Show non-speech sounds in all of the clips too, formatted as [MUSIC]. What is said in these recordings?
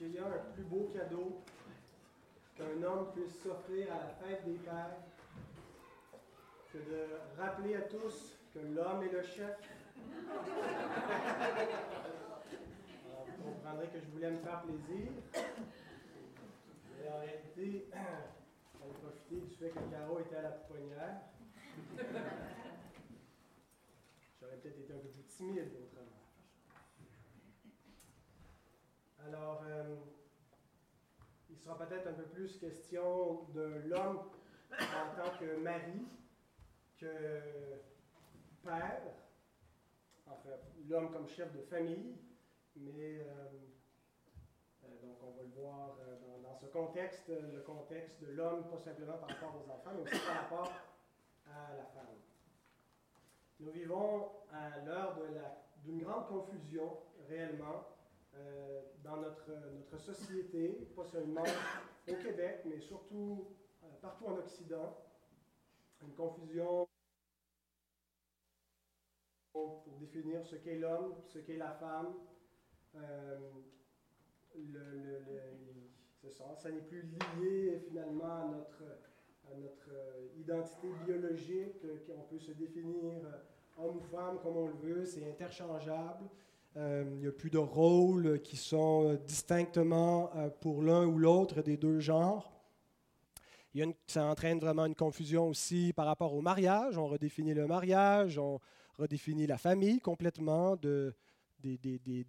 qu'il y a un plus beau cadeau qu'un homme puisse s'offrir à la fête des pères que de rappeler à tous que l'homme est le chef? Alors, vous comprendrez que je voulais me faire plaisir. Et en réalité, [COUGHS] j'allais profiter du fait que Caro était à la pouponnière. J'aurais peut-être été un peu plus timide autrement. Alors, euh, il sera peut-être un peu plus question de l'homme en tant que mari que père, enfin l'homme comme chef de famille, mais euh, euh, donc on va le voir dans, dans, ce contexte, le contexte de l'homme, pas simplement par rapport aux enfants, mais aussi par rapport à la femme. Nous vivons à l'heure d'une grande confusion réellement euh, dans notre, notre société, pas seulement au Québec, mais surtout euh, partout en Occident. Une confusion pour définir ce qu'est l'homme, ce qu'est la femme. Euh, le, ça, ça n'est plus lié finalement à notre, à notre identité biologique, qu'on peut se définir homme ou femme comme on le veut, c'est interchangeable. Euh, il n'y a plus de rôles qui sont distinctement euh, pour l'un ou l'autre des deux genres. Ça entraîne vraiment une confusion aussi par rapport au mariage. On redéfinit le mariage, on redéfinit la famille complètement, de, des,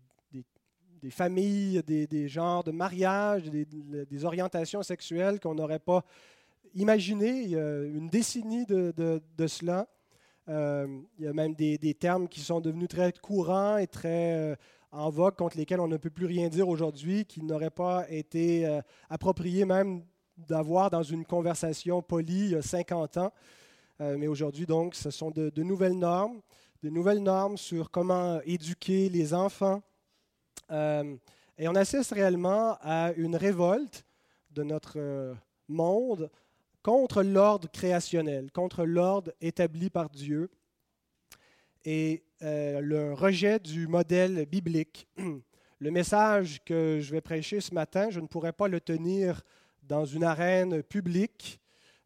familles, des, genres de mariage, des, orientations sexuelles qu'on n'aurait pas imaginées une décennie de cela. Euh, il y a même des, termes qui sont devenus très courants et très euh, en vogue contre lesquels on ne peut plus rien dire aujourd'hui, qui n'auraient pas été euh, appropriés même d'avoir dans une conversation polie il y a 50 ans. mais aujourd'hui, donc, ce sont de, nouvelles normes, de nouvelles normes sur comment éduquer les enfants. et on assiste réellement à une révolte de notre monde contre l'ordre créationnel, contre l'ordre établi par Dieu et euh, le rejet du modèle biblique. [CLEARS THROAT] Le message que je vais prêcher ce matin, je ne pourrais pas le tenir dans une arène publique.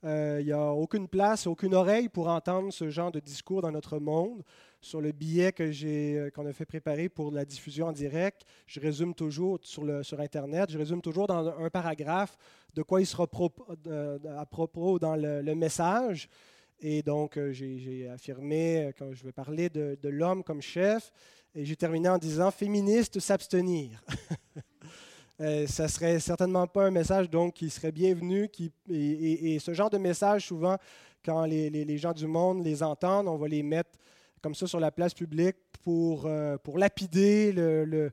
Euh, il n'y a aucune place, aucune oreille pour entendre ce genre de discours dans notre monde sur le billet que j'ai, euh, qu'on a fait préparer pour la diffusion en direct, je résume toujours sur, Internet, je résume toujours dans un paragraphe de quoi il sera à propos dans le, message. Et donc, euh, j'ai affirmé, euh, quand je vais parler de, l'homme comme chef, et j'ai terminé en disant féministe s'abstenir. [LAUGHS] euh, ça serait certainement pas un message donc qui serait bienvenu. Qui, et, ce genre de message, souvent, quand les, gens du monde les entendent, on va les mettre comme ça sur la place publique pour, euh, pour lapider le,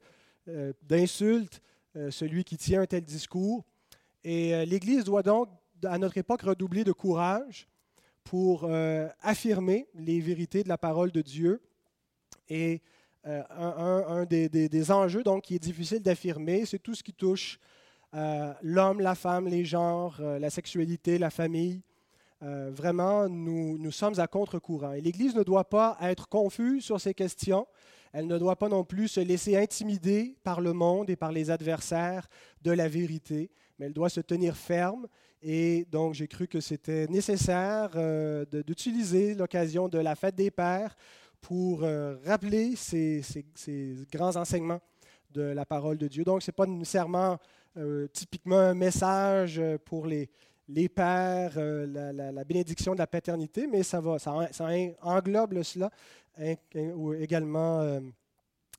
euh, d'insultes euh, celui qui tient un tel discours. Et l'Église doit donc, à notre époque, redoubler de courage pour affirmer les vérités de la parole de Dieu. Et un, des, des, enjeux donc, qui est difficile d'affirmer, c'est tout ce qui touche l'homme, la femme, les genres, la sexualité, la famille, euh, vraiment, nous, nous sommes à contre-courant. Et l'Église ne doit pas être confuse sur ces questions. Elle ne doit pas non plus se laisser intimider par le monde et par les adversaires de la vérité, mais elle doit se tenir ferme. Et donc, j'ai cru que c'était nécessaire euh, d'utiliser l'occasion de la fête des pères pour euh, rappeler ces, grands enseignements de la parole de Dieu. Donc, ce n'est pas nécessairement typiquement un message pour les, les pères, euh, la, bénédiction de la paternité, mais ça, va, ça, englobe cela ou également euh,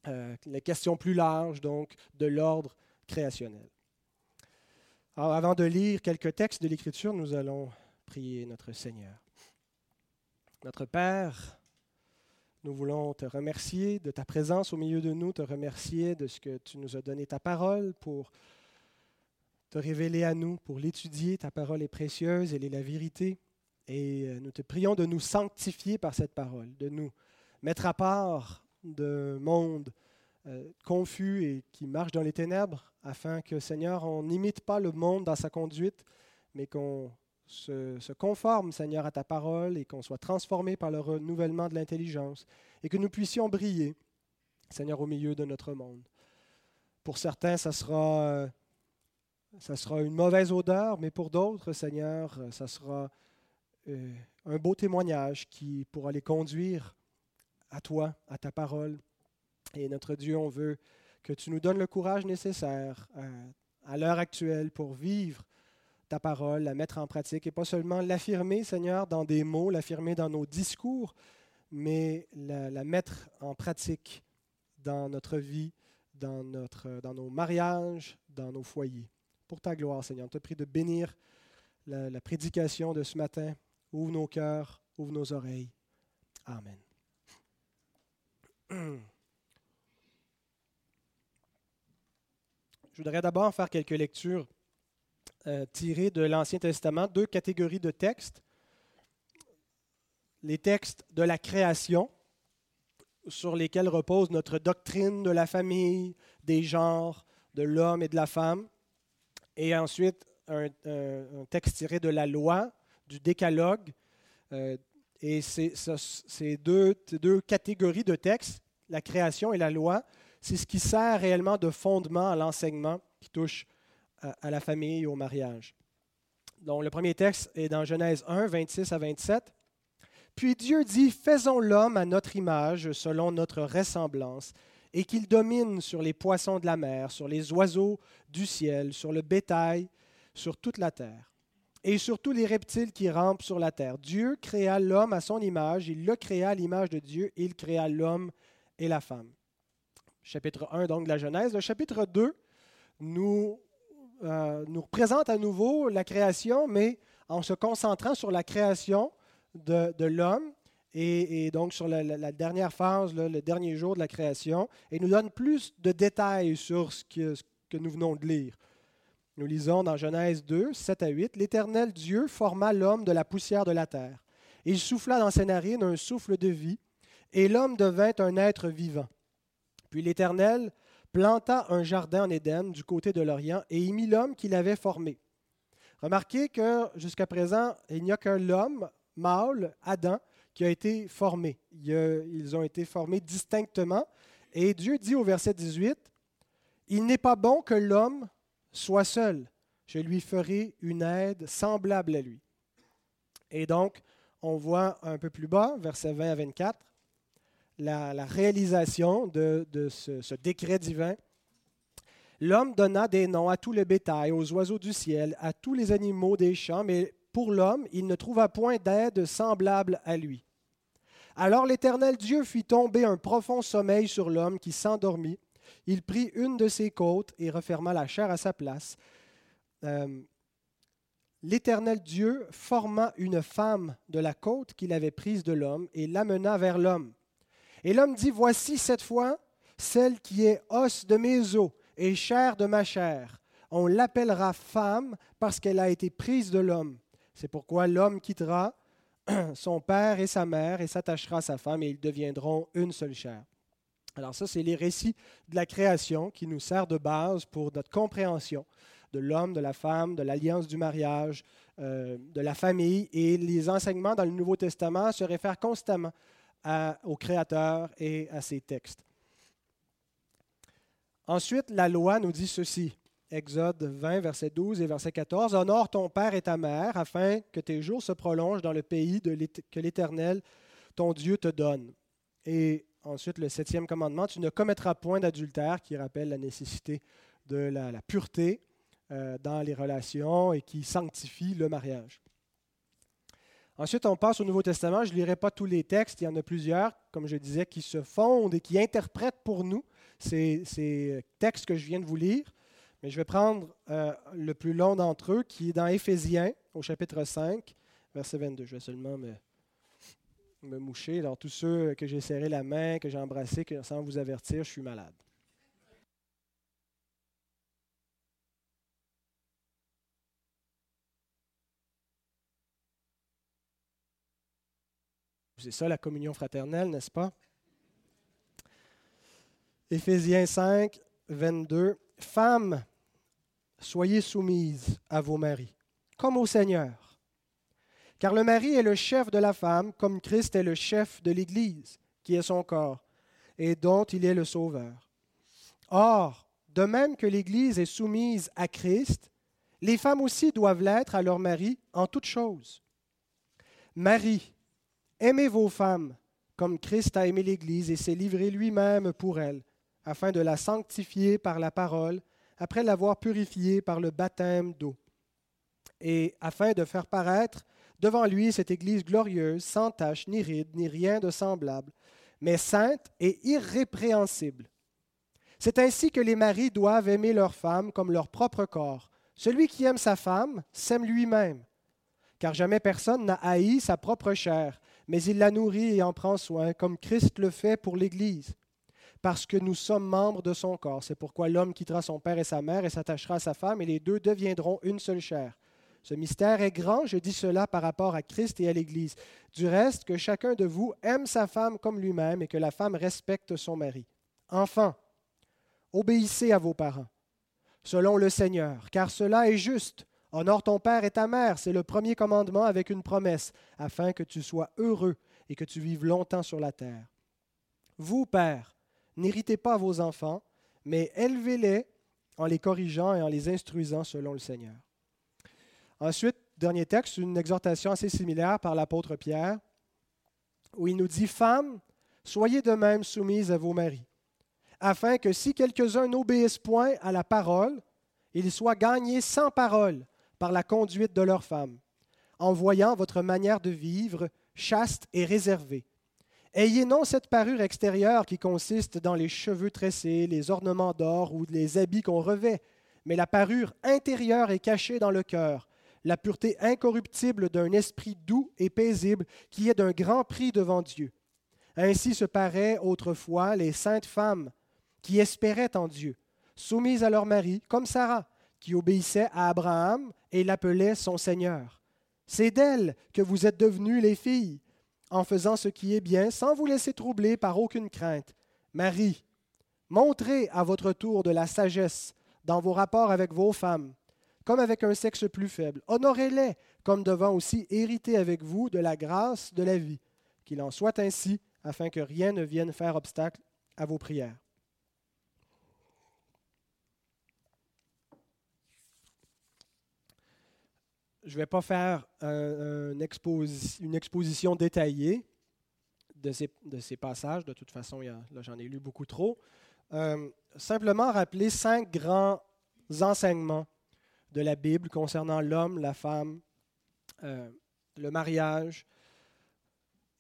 euh, les questions plus larges donc, de l'ordre créationnel. Alors, avant de lire quelques textes de l'Écriture, nous allons prier notre Seigneur. Notre Père, nous voulons te remercier de ta présence au milieu de nous, te remercier de ce que tu nous as donné ta parole pour te révéler à nous, pour l'étudier. Ta parole est précieuse, elle est la vérité. Et euh, nous te prions de nous sanctifier par cette parole, de nous mettre à part d'un monde euh, confus et qui marche dans les ténèbres, afin que, Seigneur, on n'imite pas le monde dans sa conduite, mais qu'on se, se, conforme, Seigneur, à ta parole et qu'on soit transformé par le renouvellement de l'intelligence et que nous puissions briller, Seigneur, au milieu de notre monde. Pour certains, ça sera euh, ça sera une mauvaise odeur, mais pour d'autres, Seigneur, ça sera euh, un beau témoignage qui pourra les conduire à toi, à ta parole. Et notre Dieu, on veut que tu nous donnes le courage nécessaire euh, à, l'heure actuelle pour vivre ta parole, la mettre en pratique et pas seulement l'affirmer, Seigneur, dans des mots, l'affirmer dans nos discours, mais la, la, mettre en pratique dans notre vie, dans, notre, dans nos mariages, dans nos foyers. Pour ta gloire, Seigneur, on te prie de bénir la, prédication de ce matin. Ouvre nos cœurs, ouvre nos oreilles. Amen. Je voudrais d'abord faire quelques lectures euh, tirées de l'Ancien Testament, deux catégories de textes. Les textes de la création, sur lesquels repose notre doctrine de la famille, des genres, de l'homme et de la femme. Et ensuite, un, texte tiré de la loi, du décalogue. Euh, et ces, deux, deux catégories de textes, la création et la loi, c'est ce qui sert réellement de fondement à l'enseignement qui touche à, la famille et au mariage. Donc, le premier texte est dans Genèse 1, 26 à 27. Puis Dieu dit, Faisons l'homme à notre image, selon notre ressemblance, et qu'il domine sur les poissons de la mer, sur les oiseaux du ciel, sur le bétail, sur toute la terre, et sur tous les reptiles qui rampent sur la terre. Dieu créa l'homme à son image, il le créa à l'image de Dieu, il créa l'homme et la femme chapitre 1 donc de la Genèse. Le chapitre 2 nous, euh, nous présente à nouveau la création, mais en se concentrant sur la création de, de l'homme et, donc sur la, dernière phase, le dernier jour de la création, et nous donne plus de détails sur ce que, nous venons de lire. Nous lisons dans Genèse 2, 7 à 8, L'Éternel Dieu forma l'homme de la poussière de la terre. Il souffla dans ses narines un souffle de vie, et l'homme devint un être vivant. Puis l'Éternel planta un jardin en Éden du côté de l'Orient et y mit l'homme qu'il avait formé. Remarquez que jusqu'à présent, il n'y a qu'un homme mâle, Adam, qui a été formé. Ils ont été formés distinctement. Et Dieu dit au verset 18, Il n'est pas bon que l'homme soit seul. Je lui ferai une aide semblable à lui. Et donc, on voit un peu plus bas, verset 20 à 24, la, réalisation de, ce, décret divin, l'homme donna des noms à tout le bétail, aux oiseaux du ciel, à tous les animaux des champs, mais pour l'homme, il ne trouva point d'aide semblable à lui. Alors l'Éternel Dieu fit tomber un profond sommeil sur l'homme qui s'endormit. Il prit une de ses côtes et referma la chair à sa place. Euh, L'Éternel Dieu forma une femme de la côte qu'il avait prise de l'homme et l'amena vers l'homme. Et l'homme dit, voici cette fois celle qui est os de mes os et chair de ma chair. On l'appellera femme parce qu'elle a été prise de l'homme. C'est pourquoi l'homme quittera [CLEARS THROAT] son père et sa mère et s'attachera à sa femme et ils deviendront une seule chair. Alors ça, c'est les récits de la création qui nous sert de base pour notre compréhension de l'homme, de la femme, de l'alliance du mariage, euh, de la famille. Et les enseignements dans le Nouveau Testament se réfèrent constamment au Créateur et à ses textes. Ensuite, la loi nous dit ceci. Exode 20, verset 12 et verset 14. Honore ton père et ta mère afin que tes jours se prolongent dans le pays que l'Éternel, ton Dieu, te donne. Et ensuite, le septième commandement, tu ne commettras point d'adultère, qui rappelle la nécessité de la, pureté euh, dans les relations et qui sanctifie le mariage. Ensuite, on passe au Nouveau Testament. Je ne lirai pas tous les textes, il y en a plusieurs, comme je disais, qui se fondent et qui interprètent pour nous ces, textes que je viens de vous lire. Mais je vais prendre euh, le plus long d'entre eux, qui est dans Éphésiens, au chapitre 5, verset 22. Je vais seulement me, me moucher. Alors, tous ceux que j'ai serré la main, que j'ai embrassé, que, sans vous avertir, je suis malade. C'est ça la communion fraternelle, n'est-ce pas? Éphésiens 5, 22. Femmes, soyez soumises à vos maris, comme au Seigneur. Car le mari est le chef de la femme, comme Christ est le chef de l'Église, qui est son corps, et dont il est le sauveur. Or, de même que l'Église est soumise à Christ, les femmes aussi doivent l'être à leur mari en toutes choses. Marie, aimez vos femmes comme Christ a aimé l'Église et s'est livré lui-même pour elle, afin de la sanctifier par la parole, après l'avoir purifiée par le baptême d'eau, et afin de faire paraître devant lui cette Église glorieuse, sans tache, ni ride, ni rien de semblable, mais sainte et irrépréhensible. C'est ainsi que les maris doivent aimer leurs femmes comme leur propre corps. Celui qui aime sa femme s'aime lui-même, car jamais personne n'a haï sa propre chair, mais il la nourrit et en prend soin, comme Christ le fait pour l'Église, parce que nous sommes membres de son corps. C'est pourquoi l'homme quittera son père et sa mère et s'attachera à sa femme, et les deux deviendront une seule chair. Ce mystère est grand, je dis cela par rapport à Christ et à l'Église. Du reste, que chacun de vous aime sa femme comme lui-même et que la femme respecte son mari. Enfants, obéissez à vos parents selon le Seigneur, car cela est juste. Honore ton père et ta mère, c'est le premier commandement avec une promesse, afin que tu sois heureux et que tu vives longtemps sur la terre. Vous, pères, n'héritez pas vos enfants, mais élevez-les en les corrigeant et en les instruisant selon le Seigneur. Ensuite, dernier texte, une exhortation assez similaire par l'apôtre Pierre, où il nous dit, Femmes, soyez de même soumises à vos maris afin que si quelques-uns n'obéissent point à la parole, ils soient gagnés sans parole par la conduite de leurs femmes, en voyant votre manière de vivre chaste et réservée. Ayez non cette parure extérieure qui consiste dans les cheveux tressés, les ornements d'or ou les habits qu'on revêt, mais la parure intérieure est cachée dans le cœur, la pureté incorruptible d'un esprit doux et paisible qui est d'un grand prix devant Dieu. Ainsi se paraient autrefois les saintes femmes qui espéraient en Dieu, soumises à leur mari, comme Sarah, qui obéissait à Abraham et l'appelait son Seigneur. C'est d'elle que vous êtes devenues les filles, en faisant ce qui est bien, sans vous laisser troubler par aucune crainte. Marie, montrez à votre tour de la sagesse dans vos rapports avec vos femmes, comme avec un sexe plus faible. Honorez-les comme devant aussi hériter avec vous de la grâce de la vie. Qu'il en soit ainsi, afin que rien ne vienne faire obstacle à vos prières. Je ne vais pas faire une exposition détaillée de ces, passages. De toute façon, j'en ai lu beaucoup trop. Euh, simplement rappeler cinq grands enseignements de la Bible concernant l'homme, la femme, euh, le mariage,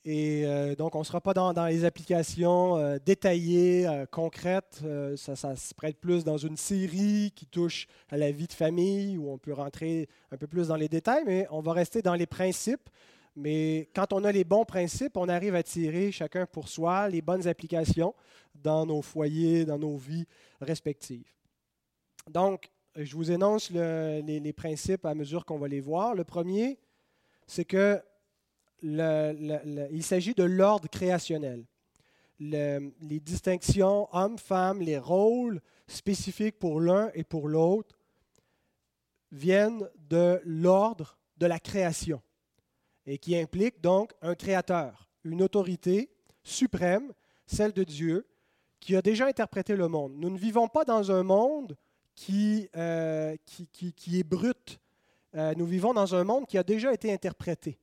et euh, donc, on ne sera pas dans, les applications euh, détaillées, euh, concrètes. Ça, ça, se prête plus dans une série qui touche à la vie de famille, où on peut rentrer un peu plus dans les détails, mais on va rester dans les principes. Mais quand on a les bons principes, on arrive à tirer chacun pour soi les bonnes applications dans nos foyers, dans nos vies respectives. Donc, je vous énonce les principes à mesure qu'on va les voir. Le premier, c'est que il s'agit de l'ordre créationnel. les distinctions hommes-femmes, les rôles spécifiques pour l'un et pour l'autre viennent de l'ordre de la création et qui implique donc un créateur, une autorité suprême, celle de Dieu, qui a déjà interprété le monde. Nous ne vivons pas dans un monde qui, euh, est brut. Euh, nous vivons dans un monde qui a déjà été interprété.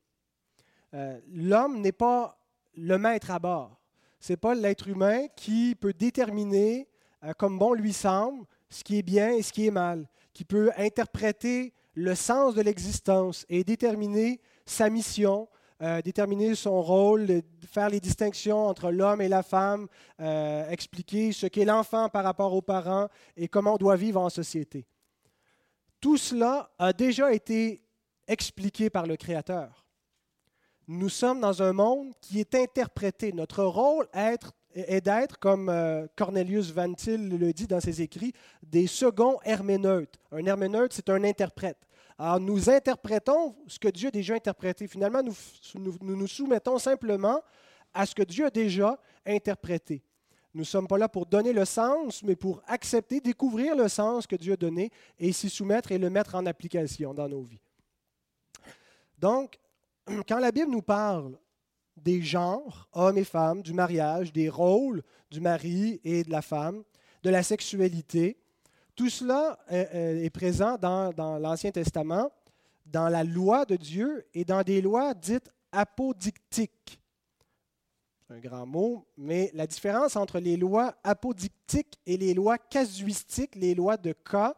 Euh, l'homme n'est pas le maître à bord. Ce n'est pas l'être humain qui peut déterminer, euh, comme bon lui semble, ce qui est bien et ce qui est mal, qui peut interpréter le sens de l'existence et déterminer sa mission, euh, déterminer son rôle, faire les distinctions entre l'homme et la femme, expliquer ce qu'est l'enfant par rapport aux parents et comment on doit vivre en société. Tout cela a déjà été expliqué par le Créateur nous sommes dans un monde qui est interprété. Notre rôle est d'être, comme euh, Cornelius Van Til le dit dans ses écrits, des seconds herméneutes. Un herméneute, c'est un interprète. Alors, nous interprétons ce que Dieu a déjà interprété. Finalement, nous nous, nous soumettons simplement à ce que Dieu a déjà interprété. Nous ne sommes pas là pour donner le sens, mais pour accepter, découvrir le sens que Dieu a donné et s'y soumettre et le mettre en application dans nos vies. Donc, [CLEARS THROAT] quand la Bible nous parle des genres, hommes et femmes, du mariage, des rôles du mari et de la femme, de la sexualité, Tout cela est présent dans, l'Ancien Testament, dans la loi de Dieu et dans des lois dites apodictiques. Un grand mot, mais la différence entre les lois apodictiques et les lois casuistiques, les lois de cas,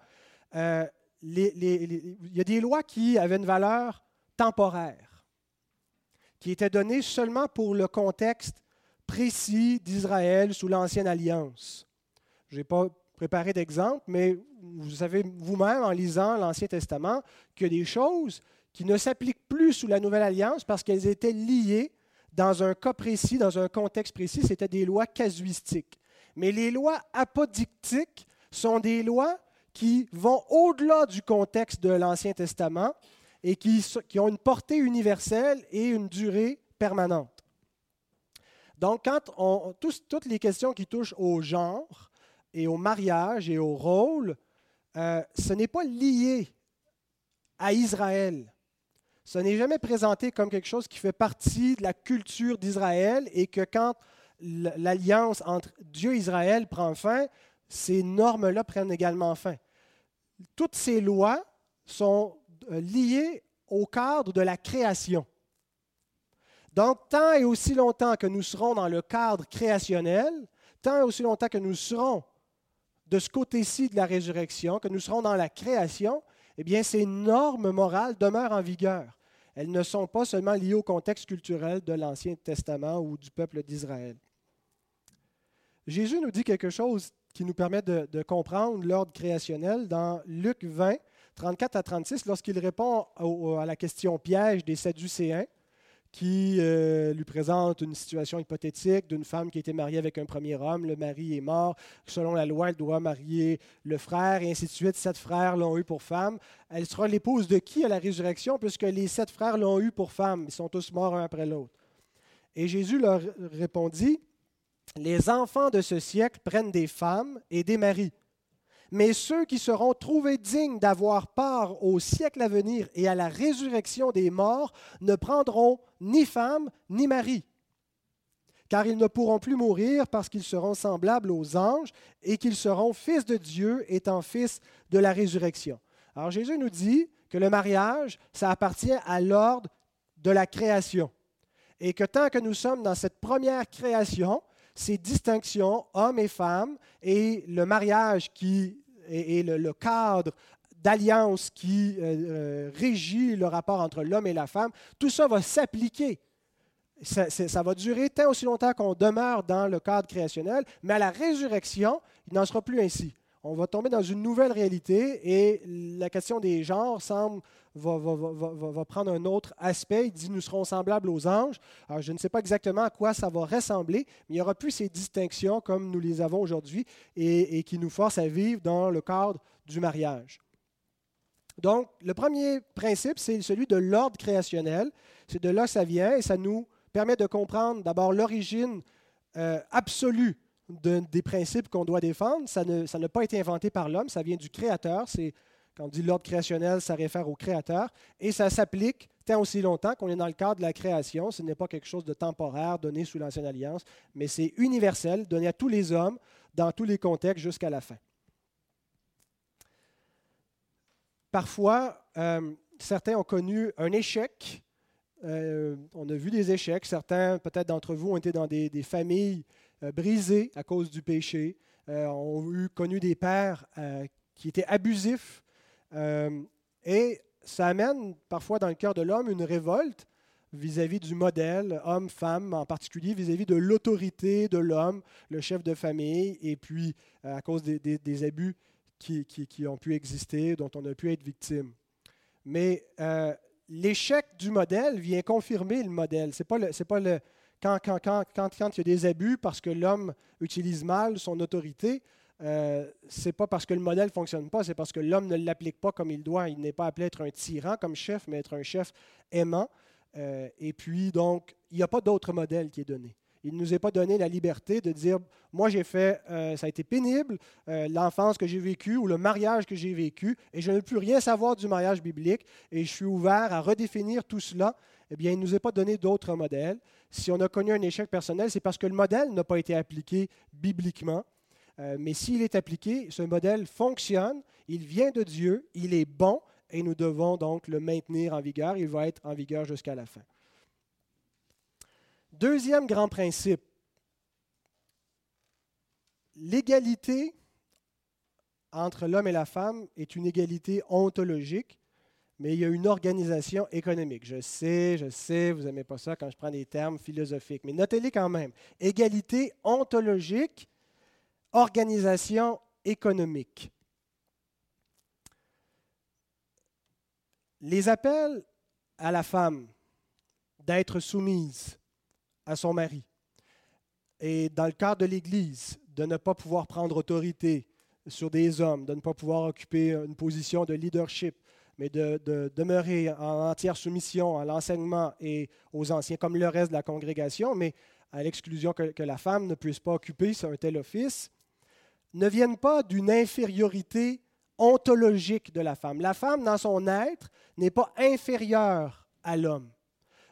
euh, il y a des lois qui avaient une valeur temporaire, qui étaient données seulement pour le contexte précis d'Israël sous l'Ancienne Alliance. Je n'ai pas préparé d'exemple, mais vous savez vous-même en lisant l'Ancien Testament qu'il y a des choses qui ne s'appliquent plus sous la Nouvelle Alliance parce qu'elles étaient liées dans un cas précis, dans un contexte précis, c'était des lois casuistiques. Mais les lois apodictiques sont des lois qui vont au-delà du contexte de l'Ancien Testament et qui, ont une portée universelle et une durée permanente. Donc, quand toutes les questions qui touchent au genre et au mariage et au rôle, euh, ce n'est pas lié à Israël. Ce n'est jamais présenté comme quelque chose qui fait partie de la culture d'Israël et que quand l'alliance entre Dieu et Israël prend fin, ces normes-là prennent également fin. Toutes ces lois sont euh, liées au cadre de la création. Donc, tant et aussi longtemps que nous serons dans le cadre créationnel, tant et aussi longtemps que nous serons de ce côté-ci de la résurrection, que nous serons dans la création, eh bien, ces normes morales demeurent en vigueur. Elles ne sont pas seulement liées au contexte culturel de l'Ancien Testament ou du peuple d'Israël. Jésus nous dit quelque chose qui nous permet de, comprendre l'ordre créationnel dans Luc 20, 34 à 36, lorsqu'il répond à la question piège des Sadducéens qui euh, lui présente une situation hypothétique d'une femme qui a été mariée avec un premier homme, le mari est mort, selon la loi, elle doit marier le frère, et ainsi de suite. Sept frères l'ont eu pour femme. Elle sera l'épouse de qui à la résurrection, puisque les sept frères l'ont eu pour femme? Ils sont tous morts un après l'autre. Et Jésus leur répondit, Les enfants de ce siècle prennent des femmes et des maris mais ceux qui seront trouvés dignes d'avoir part au siècle à venir et à la résurrection des morts ne prendront ni femme ni mari, car ils ne pourront plus mourir parce qu'ils seront semblables aux anges et qu'ils seront fils de Dieu étant fils de la résurrection. Alors Jésus nous dit que le mariage, ça appartient à l'ordre de la création. Et que tant que nous sommes dans cette première création, ces distinctions, hommes et femmes, et le mariage qui et, le, cadre d'alliance qui euh, euh, régit le rapport entre l'homme et la femme, tout ça va s'appliquer. Ça, ça, va durer tant aussi longtemps qu'on demeure dans le cadre créationnel, mais à la résurrection, il n'en sera plus ainsi. On va tomber dans une nouvelle réalité et la question des genres semble va, prendre un autre aspect. Il dit nous serons semblables aux anges. Alors, je ne sais pas exactement à quoi ça va ressembler, mais il n'y aura plus ces distinctions comme nous les avons aujourd'hui et, qui nous forcent à vivre dans le cadre du mariage. Donc, le premier principe, c'est celui de l'ordre créationnel. C'est de là que ça vient et ça nous permet de comprendre d'abord l'origine euh, absolue des principes qu'on doit défendre. Ça n'a pas été inventé par l'homme, ça vient du Créateur. C'est quand on dit l'ordre créationnel, ça réfère au Créateur. Et ça s'applique tant aussi longtemps qu'on est dans le cadre de la création. Ce n'est pas quelque chose de temporaire donné sous l'Ancienne Alliance, mais c'est universel, donné à tous les hommes, dans tous les contextes jusqu'à la fin. Parfois, euh, certains ont connu un échec. Euh, on a vu des échecs. Certains, peut-être d'entre vous, ont été dans des, familles euh, brisées à cause du péché, ont eu, connu des pères qui étaient abusifs, euh, et ça amène parfois dans le cœur de l'homme une révolte vis-à-vis du modèle, homme-femme en particulier, vis-à-vis de l'autorité de l'homme, le chef de famille, et puis euh, à cause des, abus qui, ont pu exister, dont on a pu être victime. Mais euh, l'échec du modèle vient confirmer le modèle. C'est pas pas le quand, quand, quand, quand, il y a des abus parce que l'homme utilise mal son autorité, euh, c'est pas parce que le modèle ne fonctionne pas, c'est parce que l'homme ne l'applique pas comme il doit. Il n'est pas appelé à être un tyran comme chef, mais être un chef aimant. Euh, et puis, donc, il n'y a pas d'autre modèle qui est donné. Il ne nous est pas donné la liberté de dire, moi j'ai fait, euh, ça a été pénible, l'enfance que j'ai vécue ou le mariage que j'ai vécu, et je ne veux plus rien savoir du mariage biblique, et je suis ouvert à redéfinir tout cela. Eh bien, il ne nous est pas donné d'autre modèle. Si on a connu un échec personnel, c'est parce que le modèle n'a pas été appliqué bibliquement. Euh, mais s'il est appliqué, ce modèle fonctionne, il vient de Dieu, il est bon et nous devons donc le maintenir en vigueur. Il va être en vigueur jusqu'à la fin. Deuxième grand principe, l'égalité entre l'homme et la femme est une égalité ontologique, mais il y a une organisation économique. Je sais, je sais, vous n'aimez pas ça quand je prends des termes philosophiques, mais notez-les quand même. Égalité ontologique, organisation économique. Les appels à la femme d'être soumise à son mari et dans le cadre de l'Église, de ne pas pouvoir prendre autorité sur des hommes, de ne pas pouvoir occuper une position de leadership, mais de, demeurer en entière soumission à l'enseignement et aux anciens, comme le reste de la congrégation, mais à l'exclusion que, la femme ne puisse pas occuper un tel office, ne viennent pas d'une infériorité ontologique de la femme. La femme, dans son être, n'est pas inférieure à l'homme.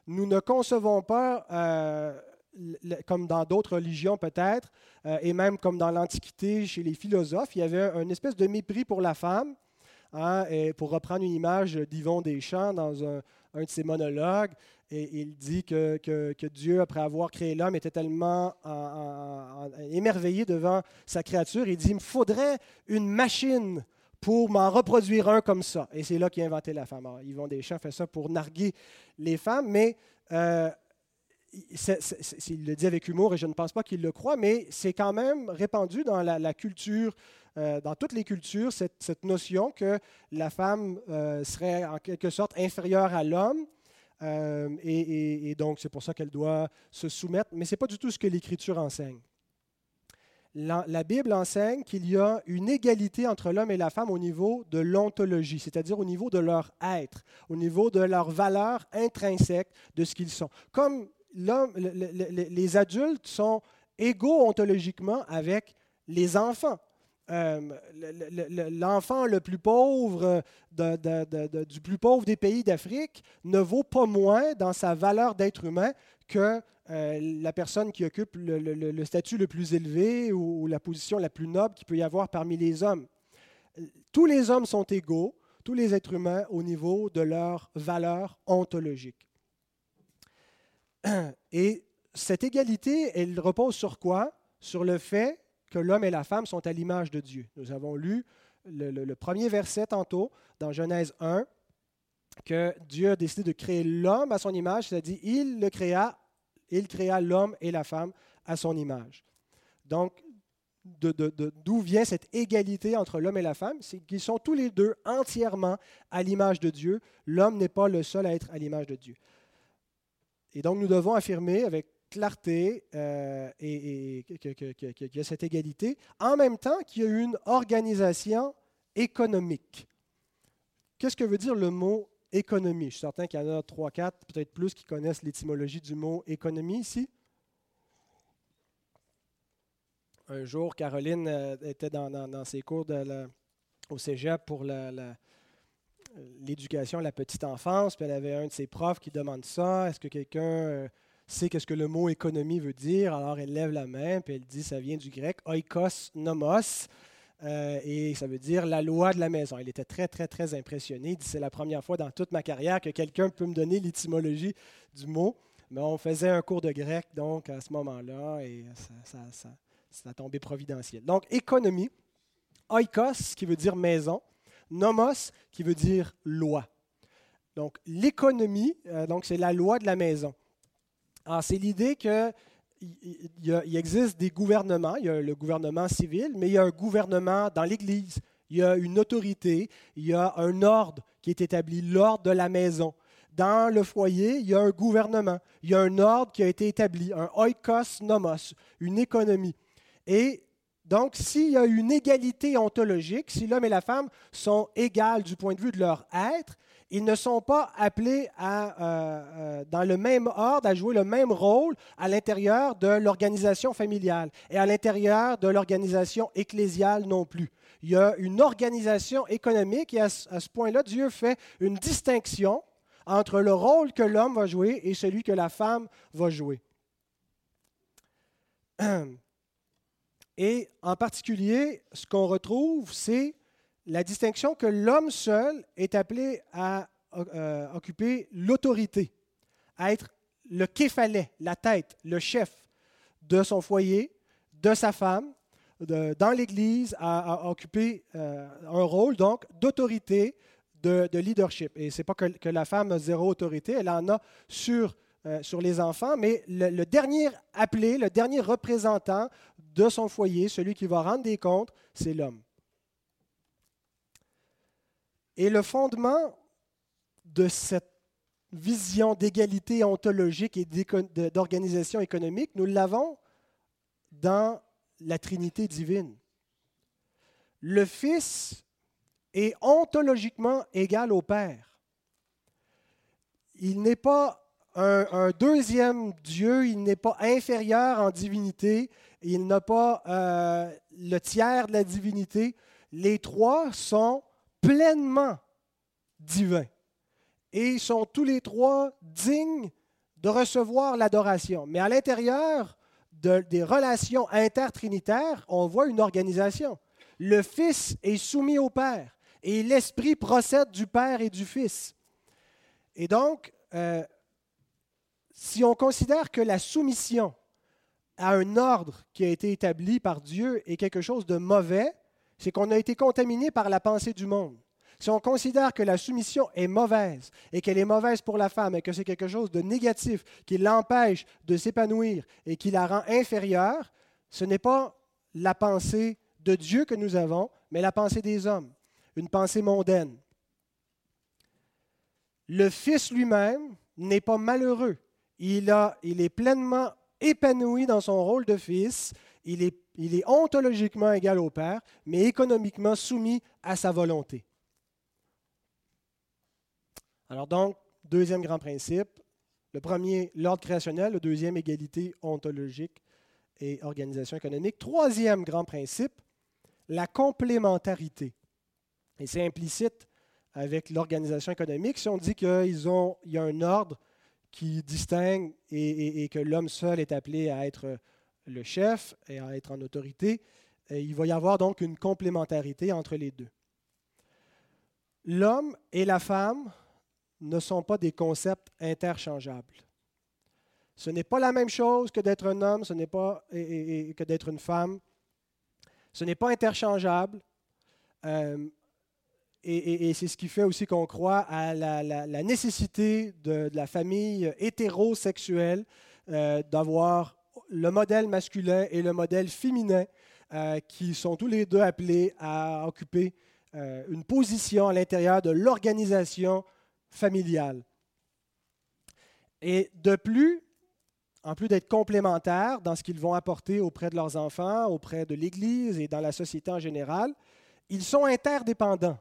Nous ne concevons pas, euh, comme dans d'autres religions peut-être, euh, et même comme dans l'Antiquité chez les philosophes, il y avait une espèce de mépris pour la femme. Hein, pour reprendre une image d'Yvon Deschamps dans un, un, de ses monologues, et il dit que, Dieu, après avoir créé l'homme, était tellement émerveillé devant sa créature. Il dit, il me faudrait une machine pour m'en reproduire un comme ça. Et c'est là qu'il a inventé la femme. Alors, Yvon Deschamps fait ça pour narguer les femmes, mais euh, il le dit avec humour et je ne pense pas qu'il le croit, mais c'est quand même répandu dans la, culture, euh, dans toutes les cultures, cette, notion que la femme euh, serait en quelque sorte inférieure à l'homme. et, donc, c'est pour ça qu'elle doit se soumettre. Mais ce n'est pas du tout ce que l'Écriture enseigne la, Bible enseigne qu'il y a une égalité entre l'homme et la femme au niveau de l'ontologie, c'est-à-dire au niveau de leur être, au niveau de leur valeur intrinsèque de ce qu'ils sont. Comme les adultes sont égaux ontologiquement avec les enfants. Euh, l'enfant le plus pauvre du plus pauvre des pays d'Afrique ne vaut pas moins dans sa valeur d'être humain que euh, la personne qui occupe le, statut le plus élevé ou, la position la plus noble qu'il peut y avoir parmi les hommes. Tous les hommes sont égaux, tous les êtres humains au niveau de leur valeur ontologique. [CLEARS THROAT] Et cette égalité, elle repose sur quoi? Sur le fait que l'homme et la femme sont à l'image de Dieu. Nous avons lu le, premier verset tantôt dans Genèse 1, que Dieu a décidé de créer l'homme à son image, c'est-à-dire il le créa il créa l'homme et la femme à son image. Donc, d'où vient cette égalité entre l'homme et la femme? C'est qu'ils sont tous les deux entièrement à l'image de Dieu. L'homme n'est pas le seul à être à l'image de Dieu. Et donc, nous devons affirmer avec clarté euh, qu'il y a cette égalité, en même temps qu'il y a une organisation économique. Qu'est-ce que veut dire le mot économie? Je suis certain qu'il y en a trois, quatre, peut-être plus, qui connaissent l'étymologie du mot économie ici. Un jour, Caroline euh, était dans, ses cours au cégep pour l'éducation la petite enfance, puis elle avait un de ses profs qui demande ça. Est-ce que quelqu'un euh, sait qu'est-ce que le mot économie veut dire? Alors elle lève la main, puis elle dit ça vient du grec oikos nomos. Euh, et ça veut dire la loi de la maison. Il était très, très, très impressionné. Il dit c'est la première fois dans toute ma carrière que quelqu'un peut me donner l'étymologie du mot. Mais on faisait un cours de grec, donc, à ce moment-là, et ça, ça, ça, a tombé providentiel. Donc, économie, oikos, qui veut dire maison, nomos, qui veut dire loi. Donc, l'économie, euh, c'est la loi de la maison. Alors, c'est l'idée que il, existe des gouvernements, il y a le gouvernement civil, mais il y a un gouvernement dans l'Église, il y a une autorité, il y a un ordre qui est établi, l'ordre de la maison. Dans le foyer, il y a un gouvernement, il y a un ordre qui a été établi, un oikos nomos, une économie. Et donc, s'il y a une égalité ontologique, si l'homme et la femme sont égales du point de vue de leur être, ils ne sont pas appelés à, euh, euh, dans le même ordre à jouer le même rôle à l'intérieur de l'organisation familiale et à l'intérieur de l'organisation ecclésiale non plus. Il y a une organisation économique et à ce point-là, Dieu fait une distinction entre le rôle que l'homme va jouer et celui que la femme va jouer. [CLEARS THROAT] Et en particulier, ce qu'on retrouve, c'est la distinction que l'homme seul est appelé à euh, occuper l'autorité, à être le képhalet, la tête, le chef de son foyer, de sa femme, dans l'Église, à, occuper euh, un rôle donc d'autorité, de, leadership. Et ce n'est pas que, la femme a zéro autorité, elle en a sur, euh, sur les enfants, mais le, dernier appelé, le dernier représentant de son foyer, celui qui va rendre des comptes, c'est l'homme. Et le fondement de cette vision d'égalité ontologique et d'organisation économique, nous l'avons dans la Trinité divine. Le Fils est ontologiquement égal au Père. Il n'est pas un, deuxième Dieu, il n'est pas inférieur en divinité, il n'a pas euh, le tiers de la divinité. Les trois sont pleinement divins et sont tous les trois dignes de recevoir l'adoration. Mais à l'intérieur des relations intertrinitaires, on voit une organisation. Le Fils est soumis au Père et l'Esprit procède du Père et du Fils. Et donc, euh, si on considère que la soumission à un ordre qui a été établi par Dieu est quelque chose de mauvais, c'est qu'on a été contaminé par la pensée du monde. Si on considère que la soumission est mauvaise et qu'elle est mauvaise pour la femme et que c'est quelque chose de négatif qui l'empêche de s'épanouir et qui la rend inférieure, ce n'est pas la pensée de Dieu que nous avons, mais la pensée des hommes, une pensée mondaine. Le Fils lui-même n'est pas malheureux. Il, est pleinement épanoui dans son rôle de fils. Il est, il est ontologiquement égal au Père, mais économiquement soumis à sa volonté. Alors donc, deuxième grand principe, le premier, l'ordre créationnel, le deuxième, égalité ontologique et organisation économique. Troisième grand principe, la complémentarité. Et c'est implicite avec l'organisation économique. Si on dit qu'il y a un ordre qui distingue et, que l'homme seul est appelé à être le chef et à être en autorité, il va y avoir donc une complémentarité entre les deux. L'homme et la femme ne sont pas des concepts interchangeables. Ce n'est pas la même chose que d'être un homme, ce n'est pas que d'être une femme. Ce n'est pas interchangeable. Euh, et, c'est ce qui fait aussi qu'on croit à la, nécessité de, la famille hétérosexuelle euh, d'avoir le modèle masculin et le modèle féminin euh, qui sont tous les deux appelés à occuper une position à l'intérieur de l'organisation familiale. Et de plus, en plus d'être complémentaires dans ce qu'ils vont apporter auprès de leurs enfants, auprès de l'Église et dans la société en général, ils sont interdépendants.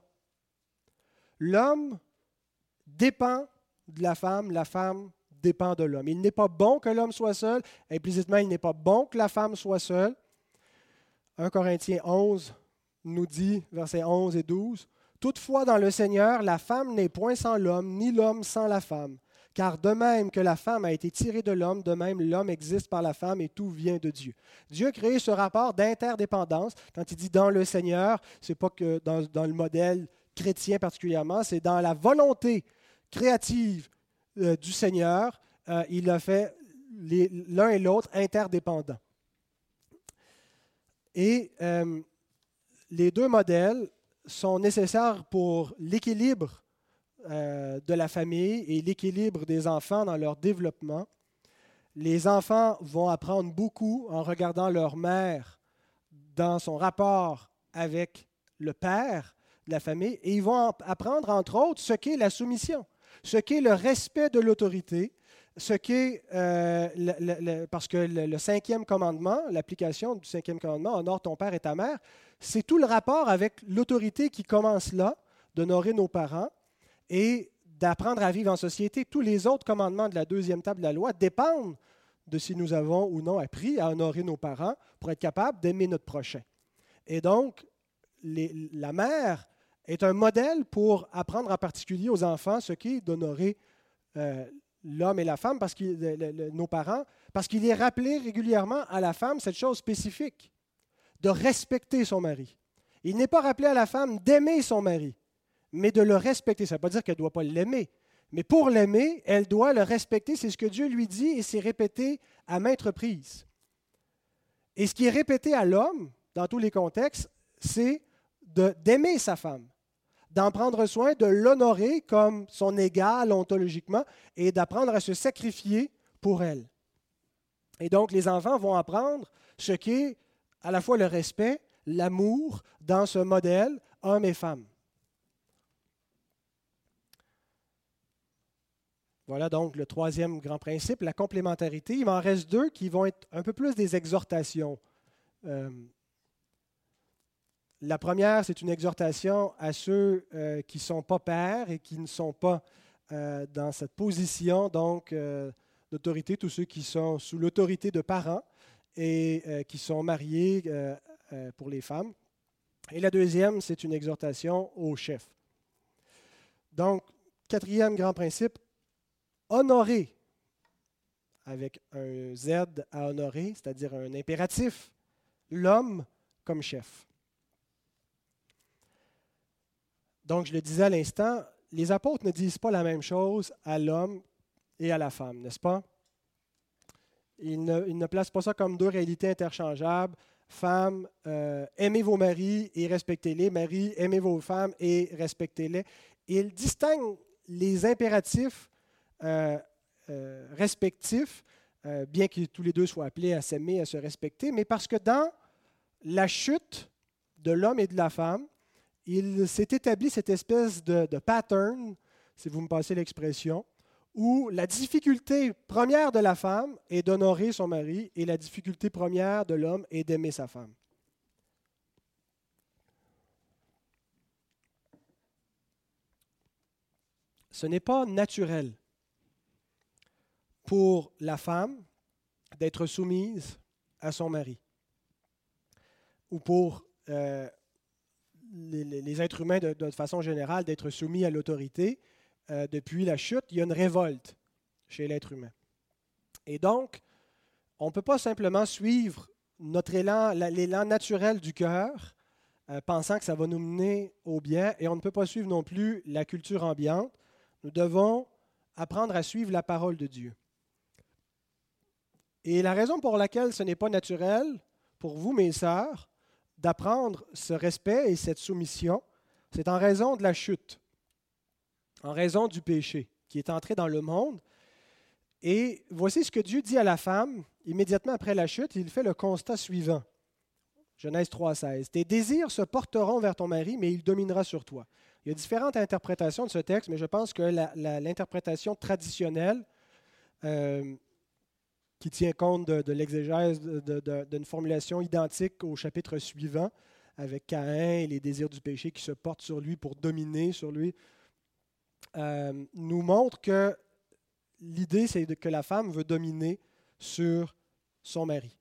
L'homme dépend de la femme, la femme dépend de l'homme. Il n'est pas bon que l'homme soit seul, implicitement, il n'est pas bon que la femme soit seule. 1 Corinthiens 11 nous dit, versets 11 et 12, Toutefois, dans le Seigneur, la femme n'est point sans l'homme, ni l'homme sans la femme. Car de même que la femme a été tirée de l'homme, de même l'homme existe par la femme et tout vient de Dieu. Dieu a créé ce rapport d'interdépendance. Quand il dit dans le Seigneur, ce n'est pas que dans, le modèle chrétien particulièrement, c'est dans la volonté créative euh, du Seigneur. Euh, il a fait l'un et l'autre interdépendants. Et euh, les deux modèles sont nécessaires pour l'équilibre de la famille et l'équilibre des enfants dans leur développement. Les enfants vont apprendre beaucoup en regardant leur mère dans son rapport avec le père de la famille et ils vont apprendre, entre autres, ce qu'est la soumission, ce qu'est le respect de l'autorité, ce qu'est, euh, parce que le, cinquième commandement, l'application du cinquième commandement, honore ton père et ta mère, c'est tout le rapport avec l'autorité qui commence là, d'honorer nos parents et d'apprendre à vivre en société. Tous les autres commandements de la deuxième table de la loi dépendent de si nous avons ou non appris à honorer nos parents pour être capable d'aimer notre prochain. Et donc, la mère est un modèle pour apprendre en particulier aux enfants ce qu'est d'honorer euh, l'homme et la femme, parce nos parents, parce qu'il est rappelé régulièrement à la femme cette chose spécifique de respecter son mari. Il n'est pas rappelé à la femme d'aimer son mari, mais de le respecter. Ça ne veut pas dire qu'elle ne doit pas l'aimer, mais pour l'aimer, elle doit le respecter. C'est ce que Dieu lui dit et c'est répété à maintes reprises. Et ce qui est répété à l'homme, dans tous les contextes, c'est d'aimer sa femme, d'en prendre soin, de l'honorer comme son égal ontologiquement et d'apprendre à se sacrifier pour elle. Et donc, les enfants vont apprendre ce qu'est à la fois le respect, l'amour dans ce modèle homme et femme. Voilà donc le troisième grand principe, la complémentarité. Il m'en reste deux qui vont être un peu plus des exhortations. Euh, la première, c'est une exhortation à ceux euh, qui ne sont pas pères et qui ne sont pas euh, dans cette position donc d'autorité, tous ceux qui sont sous l'autorité de parents et qui sont mariés pour les femmes. Et la deuxième, c'est une exhortation aux chefs. Donc, quatrième grand principe, honorer, avec un Z à honorer, c'est-à-dire un impératif, l'homme comme chef. Donc, je le disais à l'instant, les apôtres ne disent pas la même chose à l'homme et à la femme, n'est-ce pas? Ils ne, placent pas ça comme deux réalités interchangeables. Femmes, euh, aimez vos maris et respectez-les. Maris, aimez vos femmes et respectez-les. Ils distinguent les impératifs euh, euh, respectifs, bien que tous les deux soient appelés à s'aimer, à se respecter, mais parce que dans la chute de l'homme et de la femme, il s'est établi cette espèce de, pattern, si vous me passez l'expression, où la difficulté première de la femme est d'honorer son mari et la difficulté première de l'homme est d'aimer sa femme. Ce n'est pas naturel pour la femme d'être soumise à son mari ou pour euh, les, êtres humains de, façon générale d'être soumis à l'autorité. Euh, depuis la chute, il y a une révolte chez l'être humain. Et donc, on ne peut pas simplement suivre notre élan, l'élan naturel du cœur, euh, pensant que ça va nous mener au bien, et on ne peut pas suivre non plus la culture ambiante. Nous devons apprendre à suivre la parole de Dieu. Et la raison pour laquelle ce n'est pas naturel pour vous, mes sœurs, d'apprendre ce respect et cette soumission, c'est en raison de la chute, en raison du péché qui est entré dans le monde. Et voici ce que Dieu dit à la femme immédiatement après la chute. Il fait le constat suivant. Genèse 3,16. Tes désirs se porteront vers ton mari, mais il dominera sur toi. Il y a différentes interprétations de ce texte, mais je pense que l'interprétation traditionnelle euh, qui tient compte de, l'exégèse d'une formulation identique au chapitre suivant, avec Caïn et les désirs du péché qui se portent sur lui pour dominer sur lui, euh, nous montre que l'idée, c'est que la femme veut dominer sur son mari.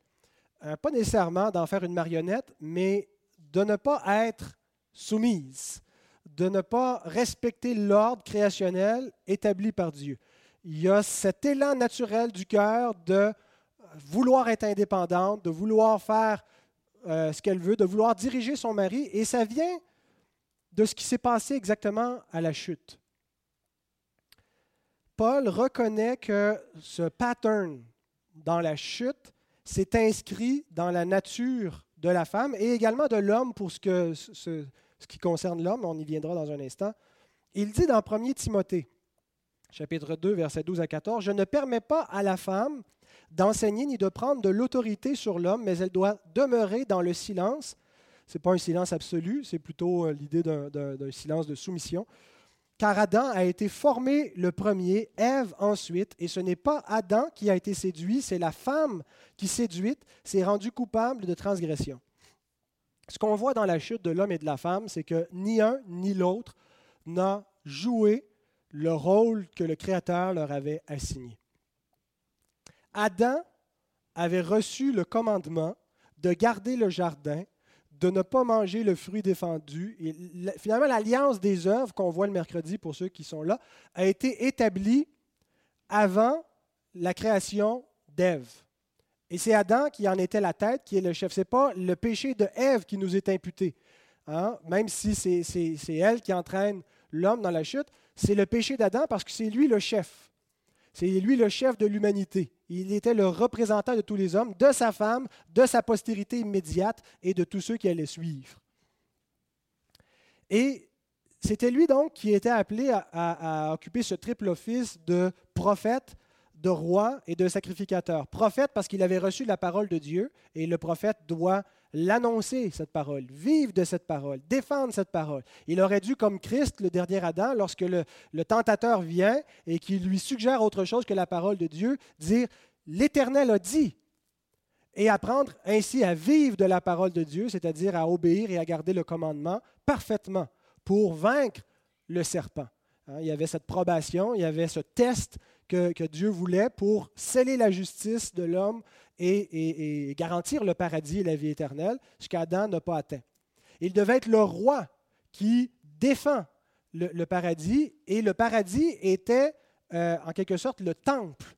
Euh, pas nécessairement d'en faire une marionnette, mais de ne pas être soumise, de ne pas respecter l'ordre créationnel établi par Dieu il y a cet élan naturel du cœur de vouloir être indépendante, de vouloir faire euh, ce qu'elle veut, de vouloir diriger son mari, et ça vient de ce qui s'est passé exactement à la chute. Paul reconnaît que ce pattern dans la chute s'est inscrit dans la nature de la femme et également de l'homme pour ce, ce qui concerne l'homme, on y viendra dans un instant. Il dit dans 1 Timothée, chapitre 2, versets 12 à 14, Je ne permets pas à la femme d'enseigner ni de prendre de l'autorité sur l'homme, mais elle doit demeurer dans le silence. Ce n'est pas un silence absolu, c'est plutôt euh, l'idée d'un silence de soumission. Car Adam a été formé le premier, Ève ensuite, et ce n'est pas Adam qui a été séduit, c'est la femme qui, séduite, s'est rendue coupable de transgression. Ce qu'on voit dans la chute de l'homme et de la femme, c'est que ni un ni l'autre n'a joué le rôle que le Créateur leur avait assigné. Adam avait reçu le commandement de garder le jardin, de ne pas manger le fruit défendu. Et finalement, l'alliance des œuvres qu'on voit le mercredi pour ceux qui sont là a été établie avant la création d'Ève. Et c'est Adam qui en était la tête, qui est le chef. Ce n'est pas le péché de Ève qui nous est imputé. Hein? Même si c'est elle qui entraîne l'homme dans la chute, c'est le péché d'Adam parce que c'est lui le chef. C'est lui le chef de l'humanité. Il était le représentant de tous les hommes, de sa femme, de sa postérité immédiate et de tous ceux qui allaient suivre. Et c'était lui donc qui était appelé à, occuper ce triple office de prophète, de roi et de sacrificateur. Prophète parce qu'il avait reçu la parole de Dieu et le prophète doit l'annoncer, cette parole, vivre de cette parole, défendre cette parole. Il aurait dû, comme Christ, le dernier Adam, lorsque le, le tentateur vient et qu'il lui suggère autre chose que la parole de Dieu, dire, l'Éternel a dit, et apprendre ainsi à vivre de la parole de Dieu, c'est-à-dire à obéir et à garder le commandement parfaitement pour vaincre le serpent. Hein, il y avait cette probation, il y avait ce test que, Dieu voulait pour sceller la justice de l'homme et, garantir le paradis et la vie éternelle, ce qu'Adam n'a pas atteint. Il devait être le roi qui défend le, paradis, et le paradis était euh, en quelque sorte le temple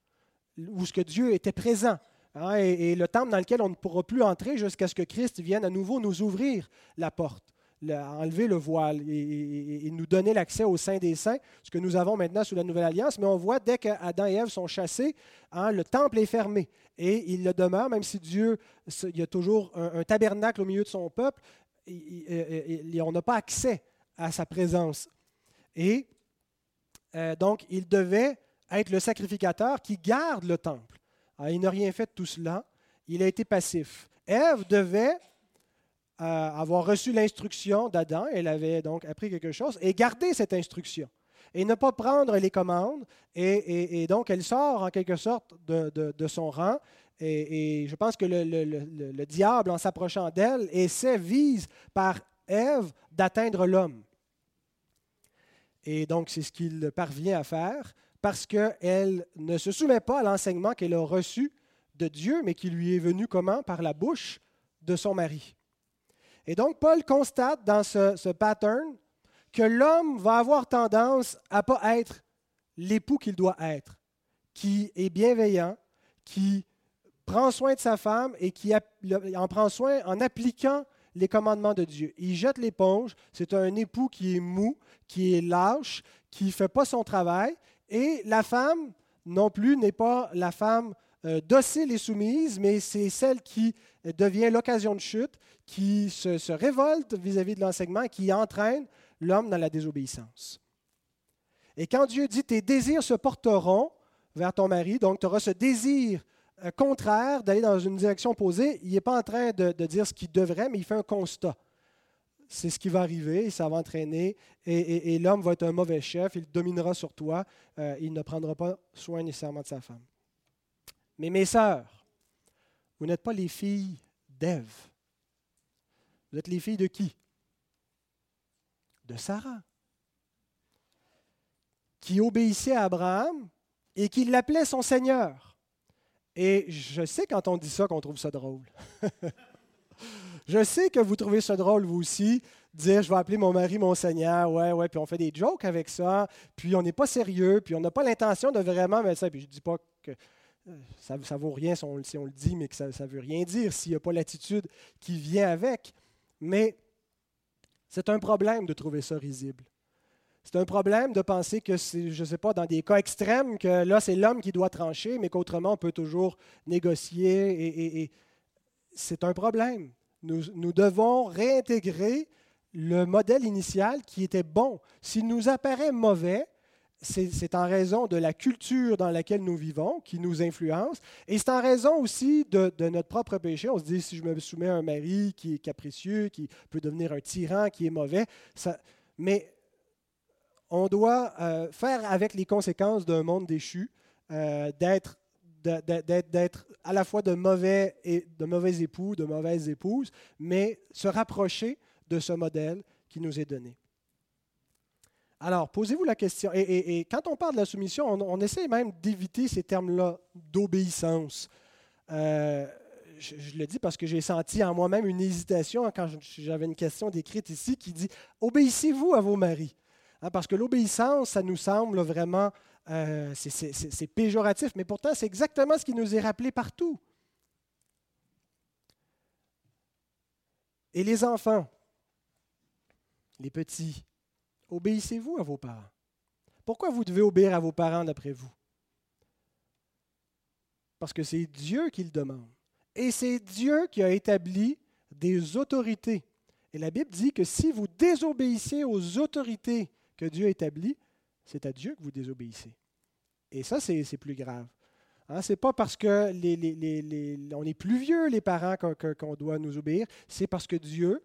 où ce que Dieu était présent. Hein, et, le temple dans lequel on ne pourra plus entrer jusqu'à ce que Christ vienne à nouveau nous ouvrir la porte enlever le voile et, nous donner l'accès au sein des saints, ce que nous avons maintenant sous la Nouvelle Alliance. Mais on voit dès qu'Adam et Ève sont chassés, hein, le temple est fermé et il le demeure, même si Dieu, il y a toujours un, tabernacle au milieu de son peuple, et, on n'a pas accès à sa présence. Et euh, donc, il devait être le sacrificateur qui garde le temple. il n'a rien fait de tout cela. Il a été passif. Ève devait avoir reçu l'instruction d'Adam, elle avait donc appris quelque chose, et garder cette instruction, et ne pas prendre les commandes, et, donc elle sort en quelque sorte de, son rang, et, je pense que le, diable, en s'approchant d'elle, essaie, vise par Ève d'atteindre l'homme. Et donc c'est ce qu'il parvient à faire, parce qu'elle ne se soumet pas à l'enseignement qu'elle a reçu de Dieu, mais qui lui est venu comment? Par la bouche de son mari. Et donc, Paul constate dans ce, pattern que l'homme va avoir tendance à ne pas être l'époux qu'il doit être, qui est bienveillant, qui prend soin de sa femme et qui en prend soin en appliquant les commandements de Dieu. Il jette l'éponge, c'est un époux qui est mou, qui est lâche, qui ne fait pas son travail, et la femme non plus n'est pas la femme euh, docile et soumise, mais c'est celle qui devient l'occasion de chute, qui se, révolte vis-à-vis de l'enseignement et qui entraîne l'homme dans la désobéissance. Et quand Dieu dit tes désirs se porteront vers ton mari, donc tu auras ce désir euh, contraire d'aller dans une direction opposée, il n'est pas en train de, dire ce qu'il devrait, mais il fait un constat. C'est ce qui va arriver, ça va entraîner, et, l'homme va être un mauvais chef, il dominera sur toi, euh, il ne prendra pas soin nécessairement de sa femme. Mais mes sœurs, vous n'êtes pas les filles d'Ève. Vous êtes les filles de qui? De Sarah, qui obéissait à Abraham et qui l'appelait son Seigneur. Et je sais quand on dit ça qu'on trouve ça drôle. [LAUGHS] je sais que vous trouvez ça drôle, vous aussi, dire je vais appeler mon mari mon Seigneur, ouais, ouais, puis on fait des jokes avec ça, puis on n'est pas sérieux, puis on n'a pas l'intention de vraiment mettre ça. Puis je ne dis pas que ça ne vaut rien si on, le dit, mais que ça ne veut rien dire s'il n'y a pas l'attitude qui vient avec. Mais c'est un problème de trouver ça risible. C'est un problème de penser que, je ne sais pas, dans des cas extrêmes, que là, c'est l'homme qui doit trancher, mais qu'autrement, on peut toujours négocier. Et, c'est un problème. Nous devons réintégrer le modèle initial qui était bon. S'il nous apparaît mauvais, c'est en raison de la culture dans laquelle nous vivons qui nous influence, et c'est en raison aussi de, notre propre péché. On se dit, si je me soumets à un mari qui est capricieux, qui peut devenir un tyran, qui est mauvais, mais on doit euh, faire avec les conséquences d'un monde déchu, euh, d'être d'être à la fois de mauvais, et, de mauvais époux, de mauvaises épouses, mais se rapprocher de ce modèle qui nous est donné. Alors, posez-vous la question. Et, quand on parle de la soumission, on, essaie même d'éviter ces termes-là d'obéissance. Euh, je, le dis parce que j'ai senti en moi-même une hésitation quand j'avais une question décrite ici qui dit Obéissez-vous à vos maris? Hein, parce que l'obéissance, ça nous semble vraiment. Euh, c'est péjoratif, mais pourtant, c'est exactement ce qui nous est rappelé partout. Et les enfants, les petits, obéissez-vous à vos parents? Pourquoi vous devez obéir à vos parents d'après vous? Parce que c'est Dieu qui le demande. Et c'est Dieu qui a établi des autorités. Et la Bible dit que si vous désobéissez aux autorités que Dieu a établies, c'est à Dieu que vous désobéissez. Et ça, c'est plus grave. Hein, ce n'est pas parce que est plus vieux, les parents, qu'on doit nous obéir. C'est parce que Dieu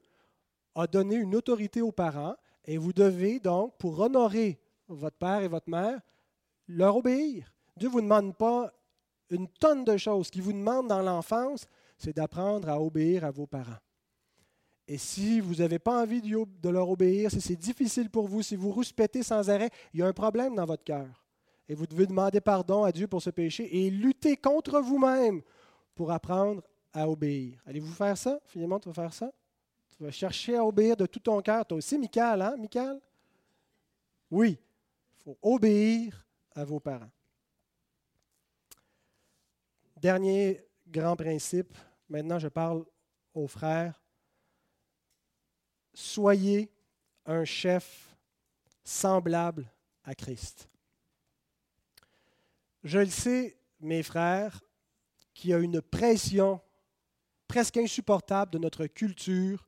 a donné une autorité aux parents et vous devez donc, pour honorer votre père et votre mère, leur obéir. Dieu ne vous demande pas une tonne de choses. Ce qu'il vous demande dans l'enfance, c'est d'apprendre à obéir à vos parents. Et si vous n'avez pas envie de leur obéir, si c'est difficile pour vous, si vous rouspétez sans arrêt, il y a un problème dans votre cœur. Et vous devez demander pardon à Dieu pour ce péché et lutter contre vous-même pour apprendre à obéir. Allez-vous faire ça? Finalement, tu vas faire ça? Tu vas chercher à obéir de tout ton cœur. Toi aussi, Michael, hein, Michael? Oui, il faut obéir à vos parents. Dernier grand principe, maintenant je parle aux frères. Soyez un chef semblable à Christ. Je le sais, mes frères, qu'il y a une pression presque insupportable de notre culture,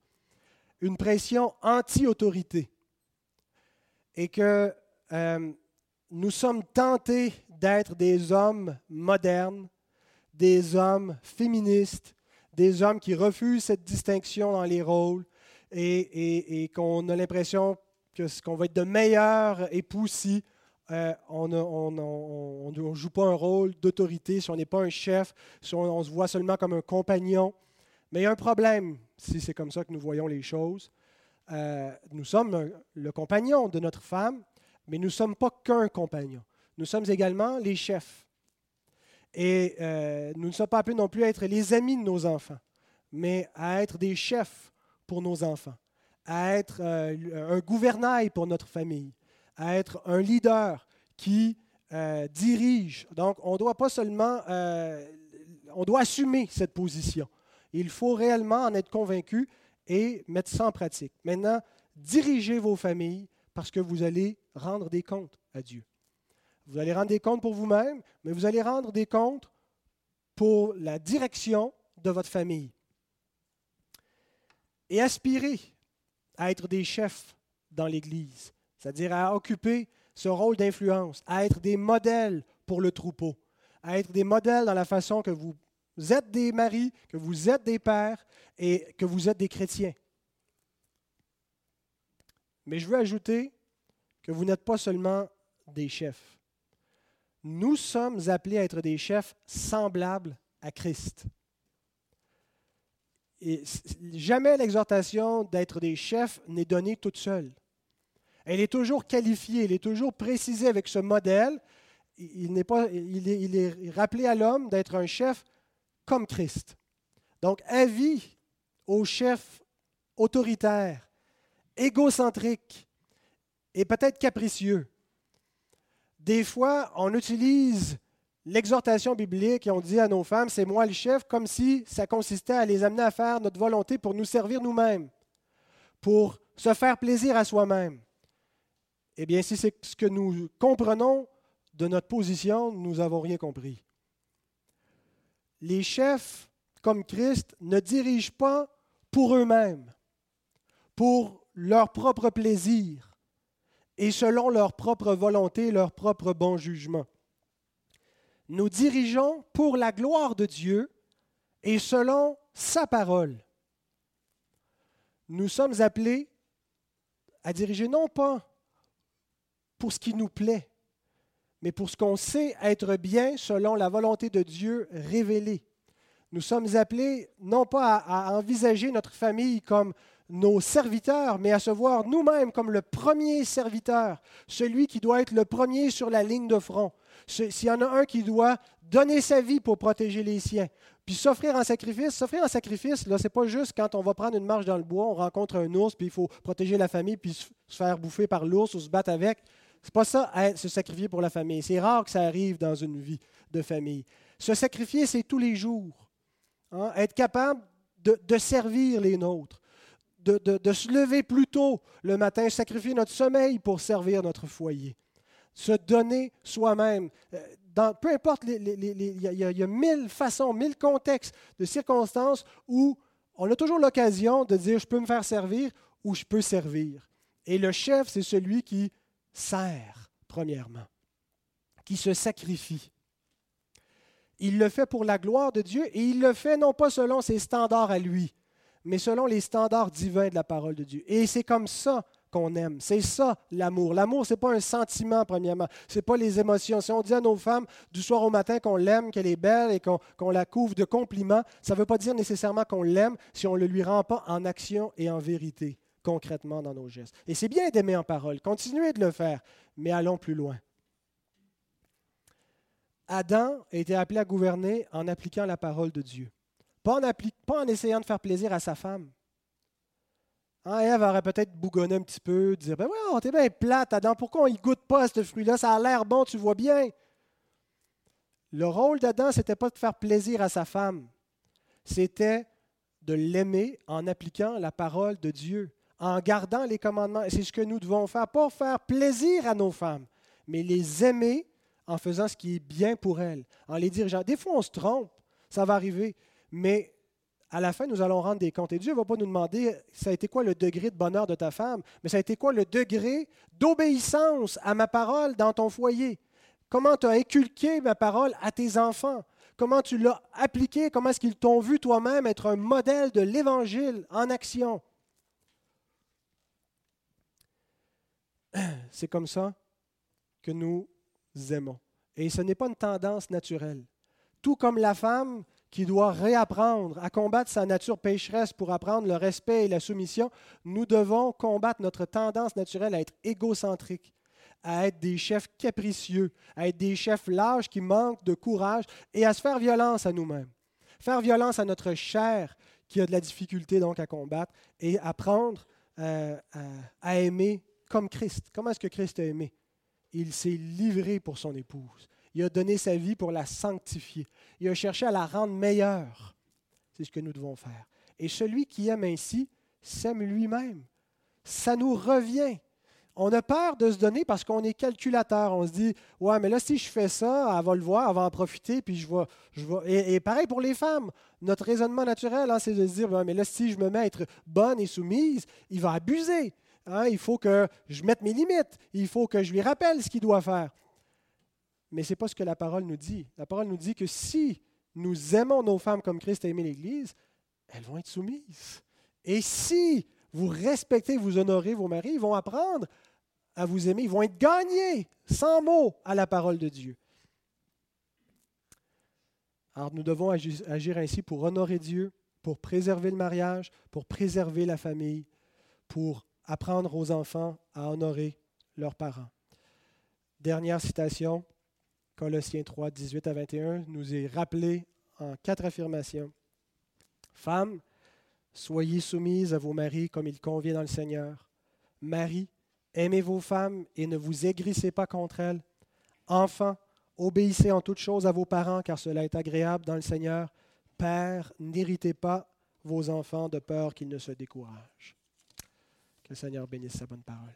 une pression anti-autorité, et que euh, nous sommes tentés d'être des hommes modernes, des hommes féministes, des hommes qui refusent cette distinction dans les rôles et, qu'on a l'impression qu'on va être de meilleurs époux si euh, on ne joue pas un rôle d'autorité, si on n'est pas un chef, si on, se voit seulement comme un compagnon. Mais il y a un problème si c'est comme ça que nous voyons les choses. Euh, nous sommes le compagnon de notre femme, mais nous ne sommes pas qu'un compagnon. Nous sommes également les chefs. Et euh, nous ne sommes pas appelés non plus à être les amis de nos enfants, mais à être des chefs pour nos enfants, à être euh, un gouvernail pour notre famille, à être un leader qui dirige. Donc, on ne doit pas seulement, on doit assumer cette position. Il faut réellement en être convaincu et mettre ça en pratique. Maintenant, dirigez vos familles parce que vous allez rendre des comptes à Dieu. Vous allez rendre des comptes pour vous-même, mais vous allez rendre des comptes pour la direction de votre famille. Et aspirez à être des chefs dans l'Église, c'est-à-dire à occuper ce rôle d'influence, à être des modèles pour le troupeau, à être des modèles dans la façon que vous êtes des maris, que vous êtes des pères et que vous êtes des chrétiens. Mais je veux ajouter que vous n'êtes pas seulement des chefs nous sommes appelés à être des chefs semblables à Christ. Jamais l'exhortation d'être des chefs n'est donnée toute seule. Elle est toujours qualifiée, elle est toujours précisée avec ce modèle. Il, pas, il est rappelé à l'homme d'être un chef comme Christ. Donc, avis aux chefs autoritaires, égocentriques et peut-être capricieux des fois, on utilise l'exhortation biblique et on dit à nos femmes, c'est moi le chef, comme si ça consistait à les amener à faire notre volonté pour nous servir nous-mêmes, pour se faire plaisir à soi-même. Eh bien, si c'est ce que nous comprenons de notre position, nous n'avons rien compris. Les chefs, comme Christ, ne dirigent pas pour eux-mêmes, pour leur propre plaisir, et selon leur propre volonté, leur propre bon jugement. Nous dirigeons pour la gloire de Dieu et selon sa parole. Nous sommes appelés à diriger non pas pour ce qui nous plaît, mais pour ce qu'on sait être bien selon la volonté de Dieu révélée. Nous sommes appelés non pas à, envisager notre famille comme nos serviteurs, mais à se voir nous-mêmes comme le premier serviteur, celui qui doit être le premier sur la ligne de front. S'il y en a un qui doit donner sa vie pour protéger les siens, puis s'offrir en sacrifice, s'offrir en sacrifice, là, c'est pas juste quand on va prendre une marche dans le bois, on rencontre un ours, puis il faut protéger la famille, puis se faire bouffer par l'ours ou se battre avec. C'est pas ça, se sacrifier pour la famille. C'est rare que ça arrive dans une vie de famille. Se sacrifier, c'est tous les jours. Hein. Être capable de servir les nôtres de, se lever plus tôt le matin, sacrifier notre sommeil pour servir notre foyer. Se donner soi-même. Euh, peu importe, il y, a mille façons, mille contextes de circonstances où on a toujours l'occasion de dire je peux me faire servir ou je peux servir. Et le chef, c'est celui qui sert, premièrement, qui se sacrifie. Il le fait pour la gloire de Dieu et il le fait non pas selon ses standards à lui, mais selon les standards divins de la parole de Dieu. Et c'est comme ça qu'on aime. C'est ça l'amour. L'amour, ce n'est pas un sentiment, premièrement. Ce n'est pas les émotions. Si on dit à nos femmes du soir au matin qu'on l'aime, qu'elle est belle et qu'on la couvre de compliments, ça ne veut pas dire nécessairement qu'on l'aime si on ne le lui rend pas en action et en vérité, concrètement dans nos gestes. Et c'est bien d'aimer en parole. Continuez de le faire, mais allons plus loin. Adam a été appelé à gouverner en appliquant la parole de Dieu, pas en, essayant de faire plaisir à sa femme. Hein, Ève aurait peut-être bougonné un petit peu, dire Ben ouais, t'es bien plate, Adam, pourquoi on ne goûte pas ce fruit-là? Ça a l'air bon, tu vois bien. Le rôle d'Adam, ce n'était pas de faire plaisir à sa femme, c'était de l'aimer en appliquant la parole de Dieu, en gardant les commandements. Et c'est ce que nous devons faire, pas faire plaisir à nos femmes, mais les aimer en faisant ce qui est bien pour elles, en les dirigeant. Des fois, on se trompe, ça va arriver, mais à la fin, nous allons rendre des comptes. Et Dieu ne va pas nous demander, ça a été quoi le degré de bonheur de ta femme, mais ça a été quoi le degré d'obéissance à ma parole dans ton foyer? Comment tu as inculqué ma parole à tes enfants? Comment tu l'as appliqué? Comment est-ce qu'ils t'ont vu toi-même être un modèle de l'Évangile en action? [CLEARS THROAT] C'est comme ça que nous aimons. Et ce n'est pas une tendance naturelle. Tout comme la femme qui doit réapprendre à combattre sa nature pécheresse pour apprendre le respect et la soumission, nous devons combattre notre tendance naturelle à être égocentrique, à être des chefs capricieux, à être des chefs lâches qui manquent de courage et à se faire violence à nous-mêmes. Faire violence à notre chair qui a de la difficulté donc à combattre et apprendre euh, à aimer comme Christ. Comment est-ce que Christ a aimé? Il s'est livré pour son épouse. Il a donné sa vie pour la sanctifier. Il a cherché à la rendre meilleure. C'est ce que nous devons faire. Et celui qui aime ainsi s'aime lui-même. Ça nous revient. On a peur de se donner parce qu'on est calculateur. On se dit, ouais, mais là, si je fais ça, elle va le voir, elle va en profiter, puis je vais. Je. Et, pareil pour les femmes. Notre raisonnement naturel, hein, c'est de se dire, mais là, si je me mets à être bonne et soumise, il va abuser. Hein, il faut que je mette mes limites. Il faut que je lui rappelle ce qu'il doit faire. Mais ce n'est pas ce que la parole nous dit. La parole nous dit que si nous aimons nos femmes comme Christ a aimé l'Église, elles vont être soumises. Et si vous respectez, vous honorez vos maris, ils vont apprendre à vous aimer, ils vont être gagnés sans mots à la parole de Dieu. Alors nous devons agir ainsi pour honorer Dieu, pour préserver le mariage, pour préserver la famille, pour apprendre aux enfants à honorer leurs parents. Dernière citation, Colossiens 3, 18 à 21, nous est rappelé en quatre affirmations. Femmes, soyez soumises à vos maris comme il convient dans le Seigneur. Marie, aimez vos femmes et ne vous aigrissez pas contre elles. Enfants, obéissez en toutes choses à vos parents, car cela est agréable dans le Seigneur. Père, n'irritez pas vos enfants de peur qu'ils ne se découragent. Le Seigneur bénisse sa bonne parole.